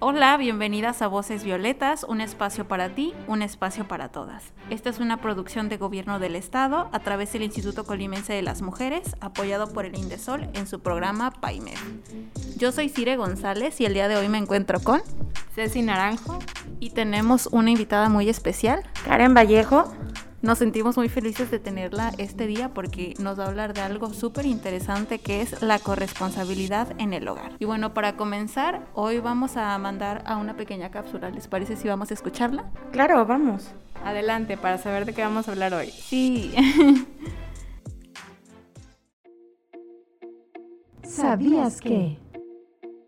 Hola, bienvenidas a Voces Violetas, un espacio para ti, un espacio para todas. Esta es una producción de Gobierno del Estado a través del Instituto Colimense de las Mujeres, apoyado por el Indesol en su programa PAIMED. Yo soy Cire González y el día de hoy me encuentro con Ceci Naranjo y tenemos una invitada muy especial, Karen Vallejo. Nos sentimos muy felices de tenerla este día porque nos va a hablar de algo súper interesante que es la corresponsabilidad en el hogar. Y bueno, para comenzar, hoy vamos a mandar a una pequeña cápsula. ¿Les parece si vamos a escucharla? Claro, vamos. Adelante para saber de qué vamos a hablar hoy. Sí. ¿Sabías que?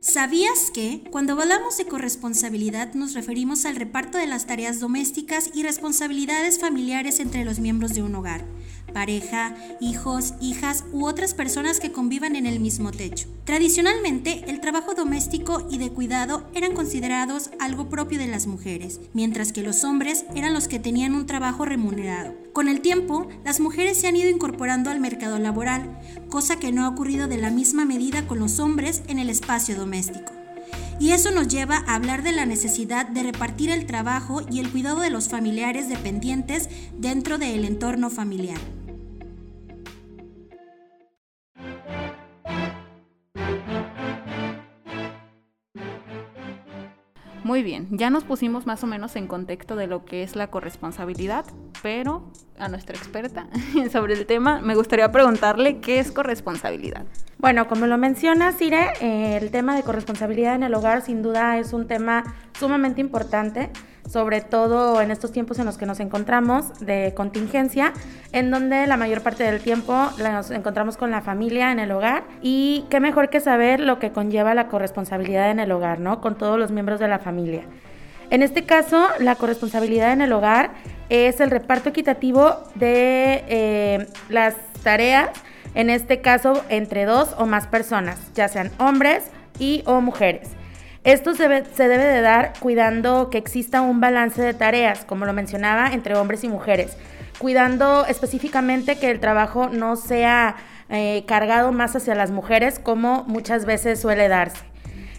¿Sabías que? Cuando hablamos de corresponsabilidad nos referimos al reparto de las tareas domésticas y responsabilidades familiares entre los miembros de un hogar, pareja, hijos, hijas u otras personas que convivan en el mismo techo. Tradicionalmente, el trabajo doméstico y de cuidado eran considerados algo propio de las mujeres, mientras que los hombres eran los que tenían un trabajo remunerado. Con el tiempo, las mujeres se han ido incorporando al mercado laboral, cosa que no ha ocurrido de la misma medida con los hombres en el espacio doméstico. Y eso nos lleva a hablar de la necesidad de repartir el trabajo y el cuidado de los familiares dependientes dentro del entorno familiar. Muy bien, ya nos pusimos más o menos en contexto de lo que es la corresponsabilidad, pero a nuestra experta sobre el tema me gustaría preguntarle qué es corresponsabilidad. Bueno, como lo menciona Cire, eh, el tema de corresponsabilidad en el hogar sin duda es un tema sumamente importante, sobre todo en estos tiempos en los que nos encontramos de contingencia, en donde la mayor parte del tiempo nos encontramos con la familia en el hogar y qué mejor que saber lo que conlleva la corresponsabilidad en el hogar, ¿no? Con todos los miembros de la familia. En este caso, la corresponsabilidad en el hogar es el reparto equitativo de eh, las tareas en este caso entre dos o más personas, ya sean hombres y o mujeres. Esto se, debe de dar cuidando que exista un balance de tareas, como lo mencionaba, entre hombres y mujeres, cuidando específicamente que el trabajo no sea eh, cargado más hacia las mujeres como muchas veces suele darse.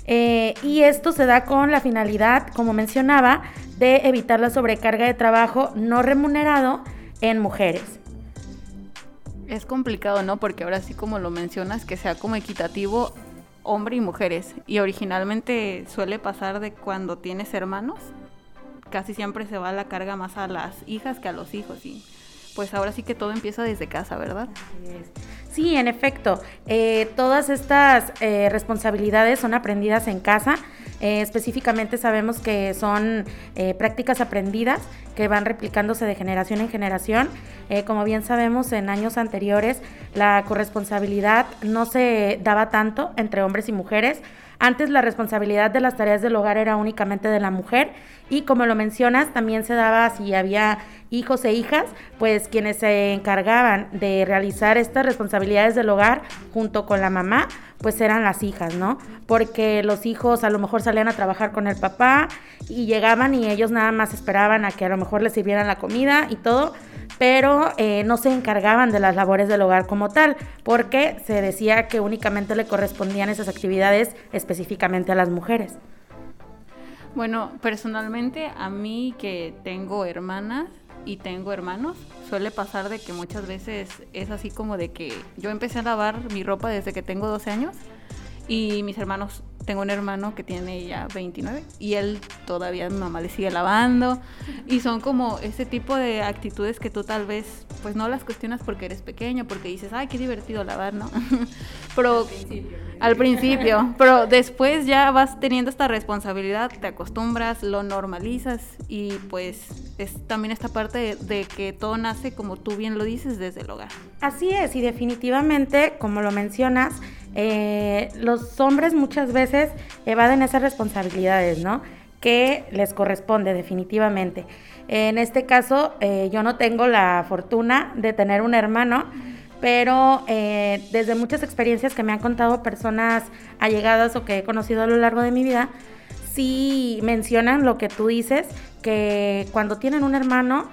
Eh, y esto se da con la finalidad, como mencionaba, de evitar la sobrecarga de trabajo no remunerado en mujeres. Es complicado, ¿no? Porque ahora sí como lo mencionas, que sea como equitativo hombre y mujeres. Y originalmente suele pasar de cuando tienes hermanos, casi siempre se va la carga más a las hijas que a los hijos. Y pues ahora sí que todo empieza desde casa, ¿verdad? Sí, en efecto. Eh, todas estas eh, responsabilidades son aprendidas en casa. Eh, específicamente sabemos que son prácticas aprendidas que van replicándose de generación en generación. como bien sabemos, en años anteriores la corresponsabilidad no se daba tanto entre hombres y mujeres. Antes la responsabilidad de las tareas del hogar era únicamente de la mujer y como lo mencionas, también se daba si había hijos e hijas, pues quienes se encargaban de realizar estas responsabilidades del hogar junto con la mamá, pues eran las hijas, ¿no? Porque los hijos a lo mejor salían a trabajar con el papá y llegaban y ellos nada más esperaban a que a lo mejor les sirvieran la comida y todo, pero eh, no se encargaban de las labores del hogar como tal, porque se decía que únicamente le correspondían esas actividades específicamente a las mujeres. Bueno, personalmente a mí que tengo hermanas y tengo hermanos, suele pasar de que muchas veces es así como de que yo empecé a lavar mi ropa desde que tengo 12 años y mis hermanos, tengo un hermano que tiene ya 29 y él todavía mi mamá le sigue lavando. Y son como ese tipo de actitudes que tú tal vez pues no las cuestionas porque eres pequeño, porque dices, ay, qué divertido lavar, ¿no? pero al principio, al principio, pero después ya vas teniendo esta responsabilidad, te acostumbras, lo normalizas y pues es también esta parte de, de que todo nace, como tú bien lo dices, desde el hogar. Así es, y definitivamente, como lo mencionas, eh, los hombres muchas veces evaden esas responsabilidades, ¿no? que les corresponde definitivamente. En este caso, eh, yo no tengo la fortuna de tener un hermano, pero eh, desde muchas experiencias que me han contado personas allegadas o que he conocido a lo largo de mi vida, sí mencionan lo que tú dices, que cuando tienen un hermano,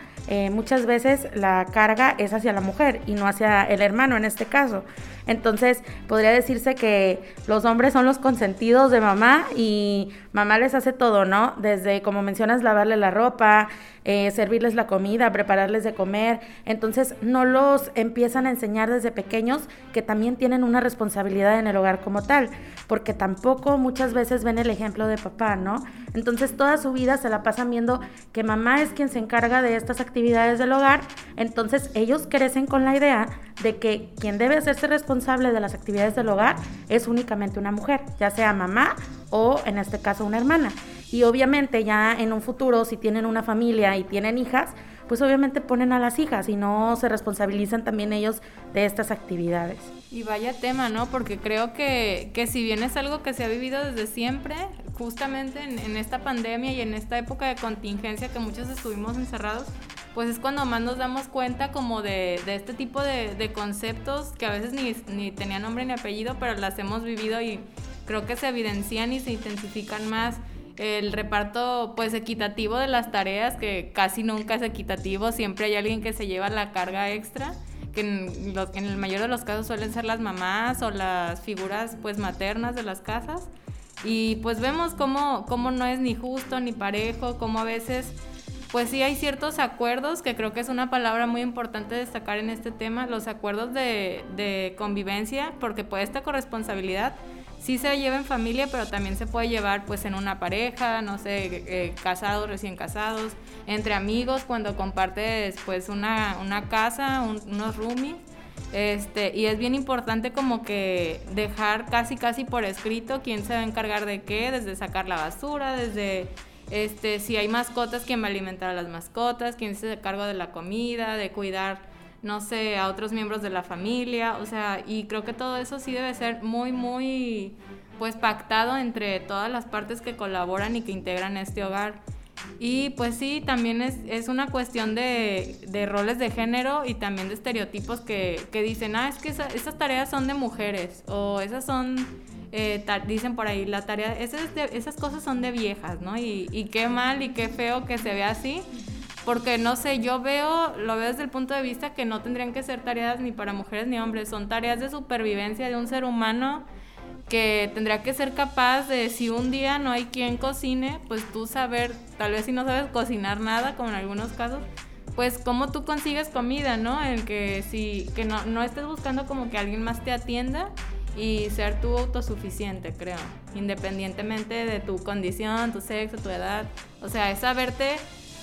muchas veces la carga es hacia la mujer y no hacia el hermano en este caso. Entonces, podría decirse que los hombres son los consentidos de mamá y mamá les hace todo, ¿no? Desde, como mencionas, lavarle la ropa, eh, servirles la comida, prepararles de comer. Entonces, no los empiezan a enseñar desde pequeños que también tienen una responsabilidad en el hogar como tal, porque tampoco muchas veces ven el ejemplo de papá, ¿no? Entonces, toda su vida se la pasan viendo que mamá es quien se encarga de estas actividades del hogar. Entonces, ellos crecen con la idea de que quien debe hacerse responsable de las actividades del hogar es únicamente una mujer, ya sea mamá o en este caso una hermana. Y obviamente ya en un futuro, si tienen una familia y tienen hijas, pues obviamente ponen a las hijas y no se responsabilizan también ellos de estas actividades. Y vaya tema, ¿no? Porque creo que, que si bien es algo que se ha vivido desde siempre, justamente en, en esta pandemia y en esta época de contingencia que muchos estuvimos encerrados, pues es cuando más nos damos cuenta como de, de este tipo de, de, conceptos que a veces ni, ni tenían nombre ni apellido, pero las hemos vivido y creo que se evidencian y se intensifican más el reparto pues equitativo de las tareas, que casi nunca es equitativo, siempre hay alguien que se lleva la carga extra, que en, lo, en el mayor de los casos suelen ser las mamás o las figuras pues maternas de las casas. Y pues vemos cómo, cómo no es ni justo ni parejo, cómo a veces pues sí hay ciertos acuerdos, que creo que es una palabra muy importante destacar en este tema, los acuerdos de, convivencia, porque pues esta corresponsabilidad sí se lleva en familia, pero también se puede llevar pues en una pareja, no sé, eh, casados, recién casados, entre amigos, cuando compartes pues una, casa, un, unos roomies. Este, y es bien importante como que dejar casi casi por escrito quién se va a encargar de qué, desde sacar la basura, desde este, si hay mascotas, quién va a alimentar a las mascotas, quién se hace cargo de la comida, de cuidar no sé, a otros miembros de la familia, o sea, y creo que todo eso sí debe ser muy, muy, pues pactado entre todas las partes que colaboran y que integran este hogar. Y pues sí, también es, una cuestión de, roles de género y también de estereotipos que, dicen, ah, es que esa, esas tareas son de mujeres o esas son, eh, dicen por ahí, la tarea, esas, de, esas cosas son de viejas, ¿no? Y, y qué mal y qué feo que se vea así porque no sé, yo veo, lo veo desde el punto de vista que no tendrían que ser tareas ni para mujeres ni hombres, son tareas de supervivencia de un ser humano que tendría que ser capaz de si un día no hay quien cocine, pues tú saber, tal vez si no sabes cocinar nada, como en algunos casos, pues cómo tú consigues comida, ¿no? En que si que no, no estés buscando como que alguien más te atienda y ser tú autosuficiente, creo, independientemente de tu condición, tu sexo, tu edad, o sea, es saberte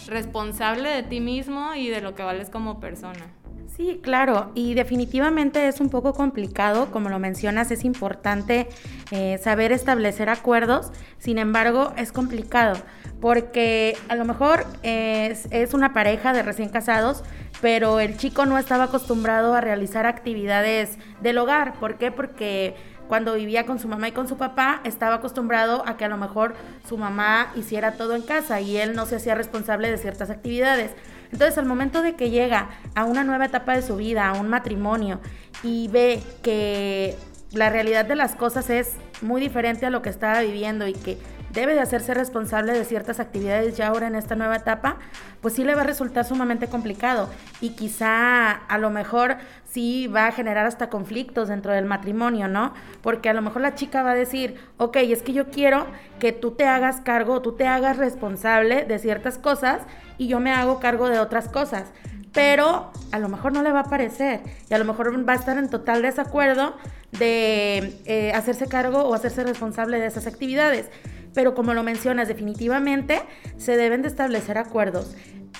responsable de ti mismo y de lo que vales como persona. Sí, claro, y definitivamente es un poco complicado, como lo mencionas, es importante eh, saber establecer acuerdos, sin embargo es complicado, porque a lo mejor es, es una pareja de recién casados, pero el chico no estaba acostumbrado a realizar actividades del hogar, ¿por qué? Porque cuando vivía con su mamá y con su papá, estaba acostumbrado a que a lo mejor su mamá hiciera todo en casa y él no se hacía responsable de ciertas actividades. Entonces, al momento de que llega a una nueva etapa de su vida, a un matrimonio, y ve que la realidad de las cosas es muy diferente a lo que estaba viviendo y que debe de hacerse responsable de ciertas actividades ya ahora en esta nueva etapa, pues sí le va a resultar sumamente complicado. Y quizá a lo mejor sí va a generar hasta conflictos dentro del matrimonio, ¿no? Porque a lo mejor la chica va a decir, ok, es que yo quiero que tú te hagas cargo, tú te hagas responsable de ciertas cosas y yo me hago cargo de otras cosas. Pero a lo mejor no le va a parecer y a lo mejor va a estar en total desacuerdo de eh, hacerse cargo o hacerse responsable de esas actividades pero como lo mencionas, definitivamente se deben de establecer acuerdos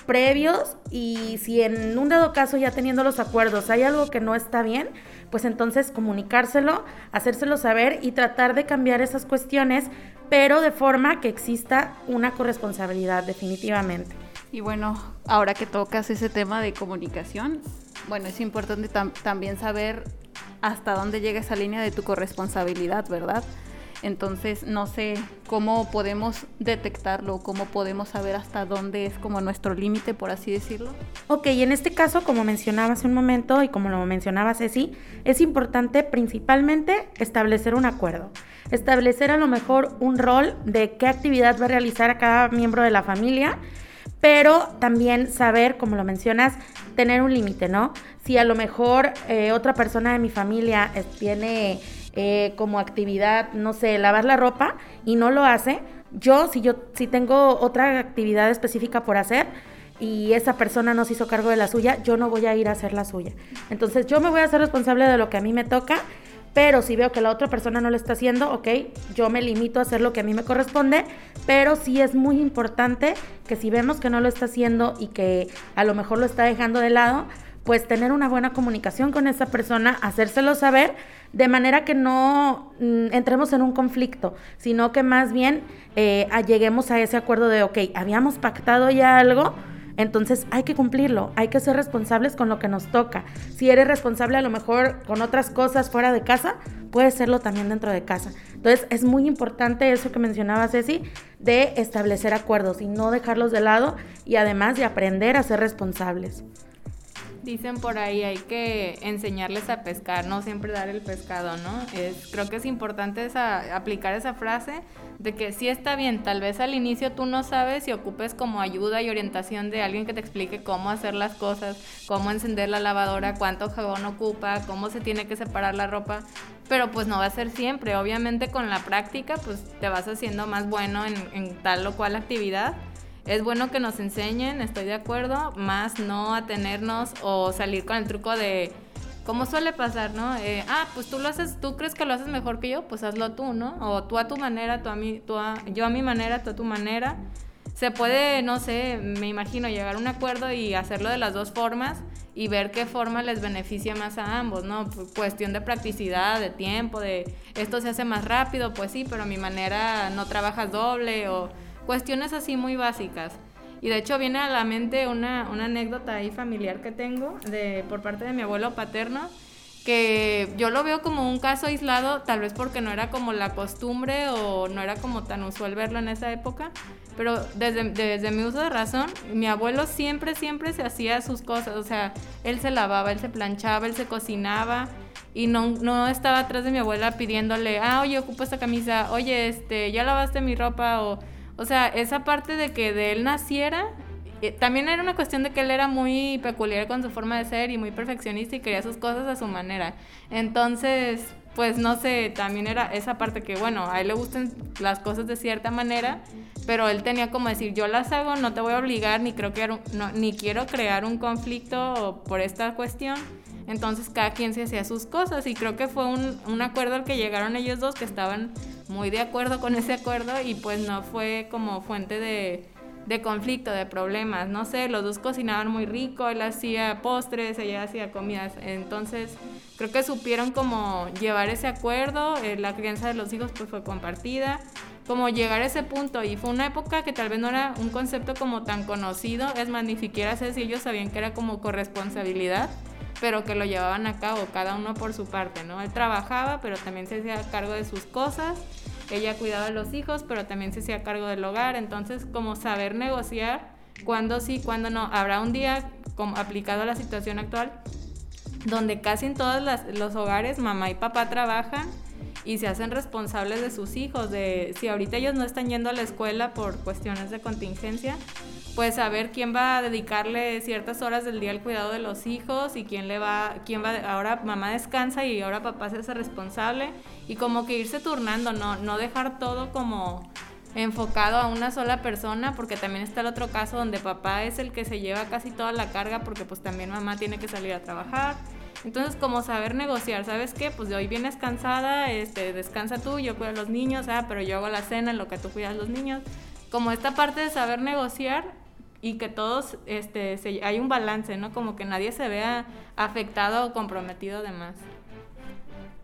previos y si en un dado caso ya teniendo los acuerdos hay algo que no está bien, pues entonces comunicárselo, hacérselo saber y tratar de cambiar esas cuestiones, pero de forma que exista una corresponsabilidad definitivamente. Y bueno, ahora que tocas ese tema de comunicación, bueno, es importante tam también saber hasta dónde llega esa línea de tu corresponsabilidad, ¿verdad? Entonces no sé cómo podemos detectarlo, cómo podemos saber hasta dónde es como nuestro límite, por así decirlo. Ok, en este caso, como mencionaba hace un momento y como lo mencionaba Ceci, es importante principalmente establecer un acuerdo. Establecer a lo mejor un rol de qué actividad va a realizar cada miembro de la familia pero también saber, como lo mencionas, tener un límite, ¿no? Si a lo mejor eh, otra persona de mi familia tiene eh, como actividad, no sé, lavar la ropa y no lo hace, yo si yo si tengo otra actividad específica por hacer y esa persona no se hizo cargo de la suya, yo no voy a ir a hacer la suya. Entonces yo me voy a hacer responsable de lo que a mí me toca pero si veo que la otra persona no lo está haciendo, ok, yo me limito a hacer lo que a mí me corresponde, pero sí es muy importante que si vemos que no lo está haciendo y que a lo mejor lo está dejando de lado, pues tener una buena comunicación con esa persona, hacérselo saber, de manera que no mm, entremos en un conflicto, sino que más bien eh, lleguemos a ese acuerdo de, ok, habíamos pactado ya algo, entonces hay que cumplirlo, hay que ser responsables con lo que nos toca. Si eres responsable a lo mejor con otras cosas fuera de casa, puedes serlo también dentro de casa. Entonces es muy importante eso que mencionaba Ceci, de establecer acuerdos y no dejarlos de lado y además de aprender a ser responsables. Dicen por ahí, hay que enseñarles a pescar, no siempre dar el pescado, ¿no? Es, creo que es importante esa, aplicar esa frase de que sí está bien, tal vez al inicio tú no sabes y ocupes como ayuda y orientación de alguien que te explique cómo hacer las cosas, cómo encender la lavadora, cuánto jabón ocupa, cómo se tiene que separar la ropa, pero pues no va a ser siempre, obviamente con la práctica pues te vas haciendo más bueno en, en tal o cual actividad es bueno que nos enseñen, estoy de acuerdo, más no atenernos o salir con el truco de, como suele pasar, ¿no? Eh, ah, pues tú lo haces, tú crees que lo haces mejor que yo, pues hazlo tú, ¿no? O tú a tu manera, tú a mí, tú a, yo a mi manera, tú a tu manera. Se puede, no sé, me imagino llegar a un acuerdo y hacerlo de las dos formas y ver qué forma les beneficia más a ambos, ¿no? Cuestión de practicidad, de tiempo, de esto se hace más rápido, pues sí, pero a mi manera no trabajas doble o Cuestiones así muy básicas. Y de hecho viene a la mente una, una anécdota ahí familiar que tengo de, por parte de mi abuelo paterno, que yo lo veo como un caso aislado, tal vez porque no era como la costumbre o no era como tan usual verlo en esa época, pero desde, desde mi uso de razón, mi abuelo siempre, siempre se hacía sus cosas, o sea, él se lavaba, él se planchaba, él se cocinaba y no, no estaba atrás de mi abuela pidiéndole, ah, oye, ocupo esta camisa, oye, este, ya lavaste mi ropa o o sea, esa parte de que de él naciera, eh, también era una cuestión de que él era muy peculiar con su forma de ser y muy perfeccionista y quería sus cosas a su manera. Entonces, pues no sé, también era esa parte que, bueno, a él le gustan las cosas de cierta manera, pero él tenía como decir, yo las hago, no te voy a obligar, ni, creo que ni quiero crear un conflicto por esta cuestión. Entonces cada quien se hacía sus cosas y creo que fue un, un acuerdo al que llegaron ellos dos que estaban muy de acuerdo con ese acuerdo y pues no fue como fuente de, de conflicto, de problemas. No sé, los dos cocinaban muy rico, él hacía postres, ella hacía comidas. Entonces, creo que supieron como llevar ese acuerdo, eh, la crianza de los hijos pues fue compartida, como llegar a ese punto. Y fue una época que tal vez no era un concepto como tan conocido, es más, ni siquiera sé si ellos sabían que era como corresponsabilidad pero que lo llevaban a cabo, cada uno por su parte, ¿no? Él trabajaba, pero también se hacía cargo de sus cosas, ella cuidaba a los hijos, pero también se hacía cargo del hogar, entonces como saber negociar cuándo sí, cuándo no. Habrá un día como aplicado a la situación actual donde casi en todos los hogares mamá y papá trabajan y se hacen responsables de sus hijos, de si ahorita ellos no están yendo a la escuela por cuestiones de contingencia, pues saber quién va a dedicarle ciertas horas del día al cuidado de los hijos y quién le va, quién va, ahora mamá descansa y ahora papá se hace responsable y como que irse turnando, no, no dejar todo como enfocado a una sola persona, porque también está el otro caso donde papá es el que se lleva casi toda la carga porque pues también mamá tiene que salir a trabajar entonces, como saber negociar, ¿sabes qué? Pues de hoy vienes cansada, este, descansa tú, yo cuido a los niños, ah, pero yo hago la cena en lo que tú cuidas a los niños. Como esta parte de saber negociar y que todos, este, hay un balance, ¿no? Como que nadie se vea afectado o comprometido de más.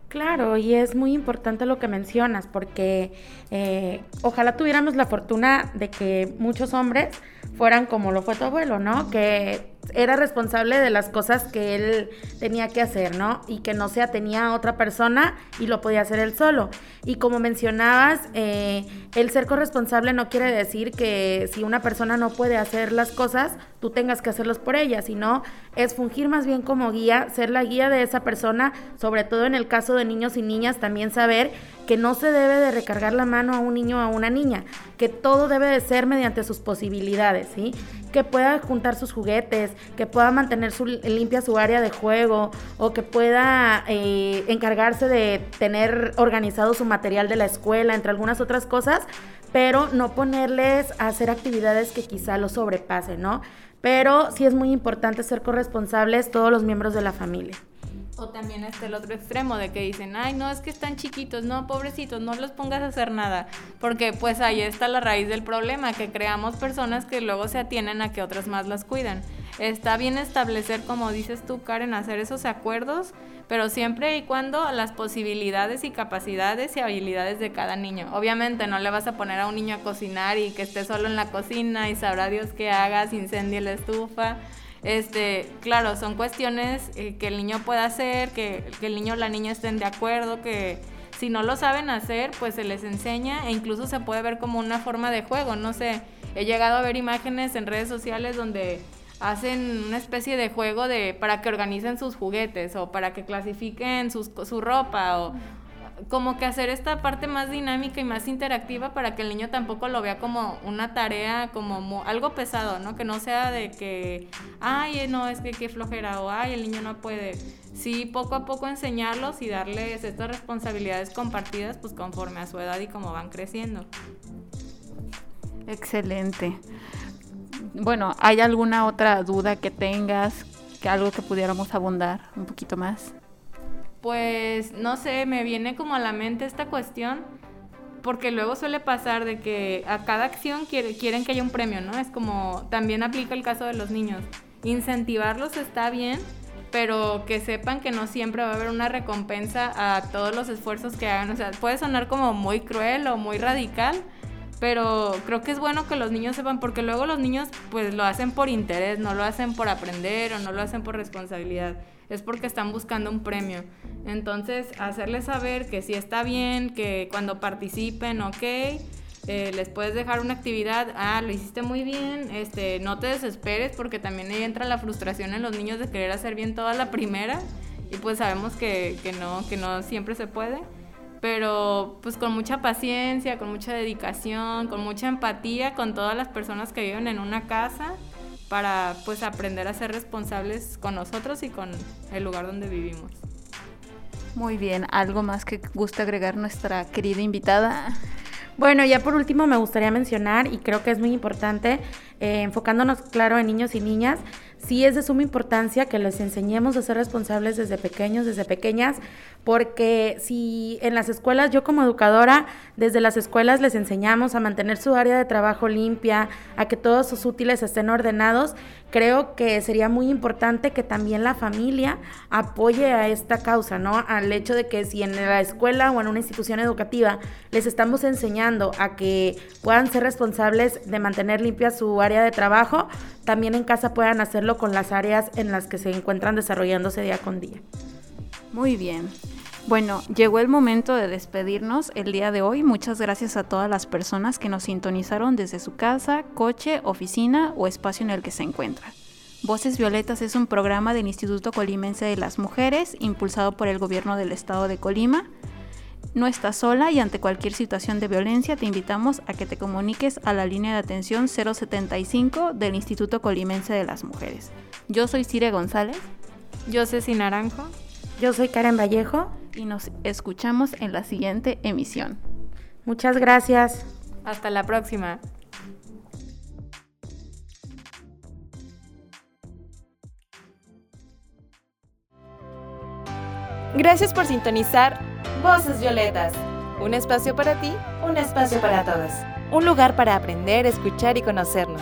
Claro, y es muy importante lo que mencionas, porque eh, ojalá tuviéramos la fortuna de que muchos hombres fueran como lo fue tu abuelo, ¿no? Que era responsable de las cosas que él tenía que hacer, ¿no? Y que no se atenía a otra persona y lo podía hacer él solo. Y como mencionabas, eh, el ser corresponsable no quiere decir que si una persona no puede hacer las cosas, tú tengas que hacerlos por ella, sino es fungir más bien como guía, ser la guía de esa persona, sobre todo en el caso de niños y niñas, también saber que no se debe de recargar la mano a un niño o a una niña, que todo debe de ser mediante sus posibilidades, ¿sí? Que pueda juntar sus juguetes, que pueda mantener su, limpia su área de juego o que pueda eh, encargarse de tener organizado su material de la escuela, entre algunas otras cosas, pero no ponerles a hacer actividades que quizá lo sobrepasen, ¿no? Pero sí es muy importante ser corresponsables todos los miembros de la familia. O también está el otro extremo de que dicen, ay, no, es que están chiquitos, no, pobrecitos, no los pongas a hacer nada. Porque pues ahí está la raíz del problema, que creamos personas que luego se atienen a que otras más las cuidan. Está bien establecer, como dices tú, Karen, hacer esos acuerdos, pero siempre y cuando las posibilidades y capacidades y habilidades de cada niño. Obviamente no le vas a poner a un niño a cocinar y que esté solo en la cocina y sabrá Dios qué hagas, incendie la estufa este, claro, son cuestiones eh, que el niño pueda hacer, que, el niño o la niña estén de acuerdo, que si no lo saben hacer, pues se les enseña e incluso se puede ver como una forma de juego. No sé, he llegado a ver imágenes en redes sociales donde hacen una especie de juego de para que organicen sus juguetes o para que clasifiquen su ropa o, como que hacer esta parte más dinámica y más interactiva para que el niño tampoco lo vea como una tarea, como algo pesado, ¿no? Que no sea de que, ay, no, es que qué flojera o ay, el niño no puede. Sí, poco a poco enseñarlos y darles estas responsabilidades compartidas, pues conforme a su edad y como van creciendo. Excelente. Bueno, ¿hay alguna otra duda que tengas? Que algo que pudiéramos abundar un poquito más? Pues no sé, me viene como a la mente esta cuestión, porque luego suele pasar de que a cada acción quieren que haya un premio, ¿no? Es como también aplica el caso de los niños. Incentivarlos está bien, pero que sepan que no siempre va a haber una recompensa a todos los esfuerzos que hagan. O sea, puede sonar como muy cruel o muy radical, pero creo que es bueno que los niños sepan, porque luego los niños pues lo hacen por interés, no lo hacen por aprender o no lo hacen por responsabilidad es porque están buscando un premio. Entonces, hacerles saber que si está bien, que cuando participen, ok, eh, les puedes dejar una actividad, ah, lo hiciste muy bien, este, no te desesperes porque también ahí entra la frustración en los niños de querer hacer bien toda la primera y pues sabemos que, que no, que no siempre se puede pero pues con mucha paciencia, con mucha dedicación, con mucha empatía con todas las personas que viven en una casa para pues aprender a ser responsables con nosotros y con el lugar donde vivimos. Muy bien, ¿algo más que gusta agregar nuestra querida invitada? Bueno, ya por último me gustaría mencionar, y creo que es muy importante, eh, enfocándonos claro en niños y niñas, sí es de suma importancia que les enseñemos a ser responsables desde pequeños, desde pequeñas, porque si en las escuelas, yo como educadora, desde las escuelas les enseñamos a mantener su área de trabajo limpia, a que todos sus útiles estén ordenados, creo que sería muy importante que también la familia apoye a esta causa, ¿no? Al hecho de que si en la escuela o en una institución educativa les estamos enseñando a que puedan ser responsables de mantener limpia su área de trabajo, también en casa puedan hacerlo con las áreas en las que se encuentran desarrollándose día con día. Muy bien. Bueno, llegó el momento de despedirnos el día de hoy. Muchas gracias a todas las personas que nos sintonizaron desde su casa, coche, oficina o espacio en el que se encuentran. Voces Violetas es un programa del Instituto Colimense de las Mujeres, impulsado por el gobierno del estado de Colima. No estás sola y ante cualquier situación de violencia te invitamos a que te comuniques a la línea de atención 075 del Instituto Colimense de las Mujeres. Yo soy Cire González. Yo soy Naranjo. Yo soy Karen Vallejo. Y nos escuchamos en la siguiente emisión. Muchas gracias. Hasta la próxima. Gracias por sintonizar Voces Violetas. Un espacio para ti, un espacio para todos. Un lugar para aprender, escuchar y conocernos.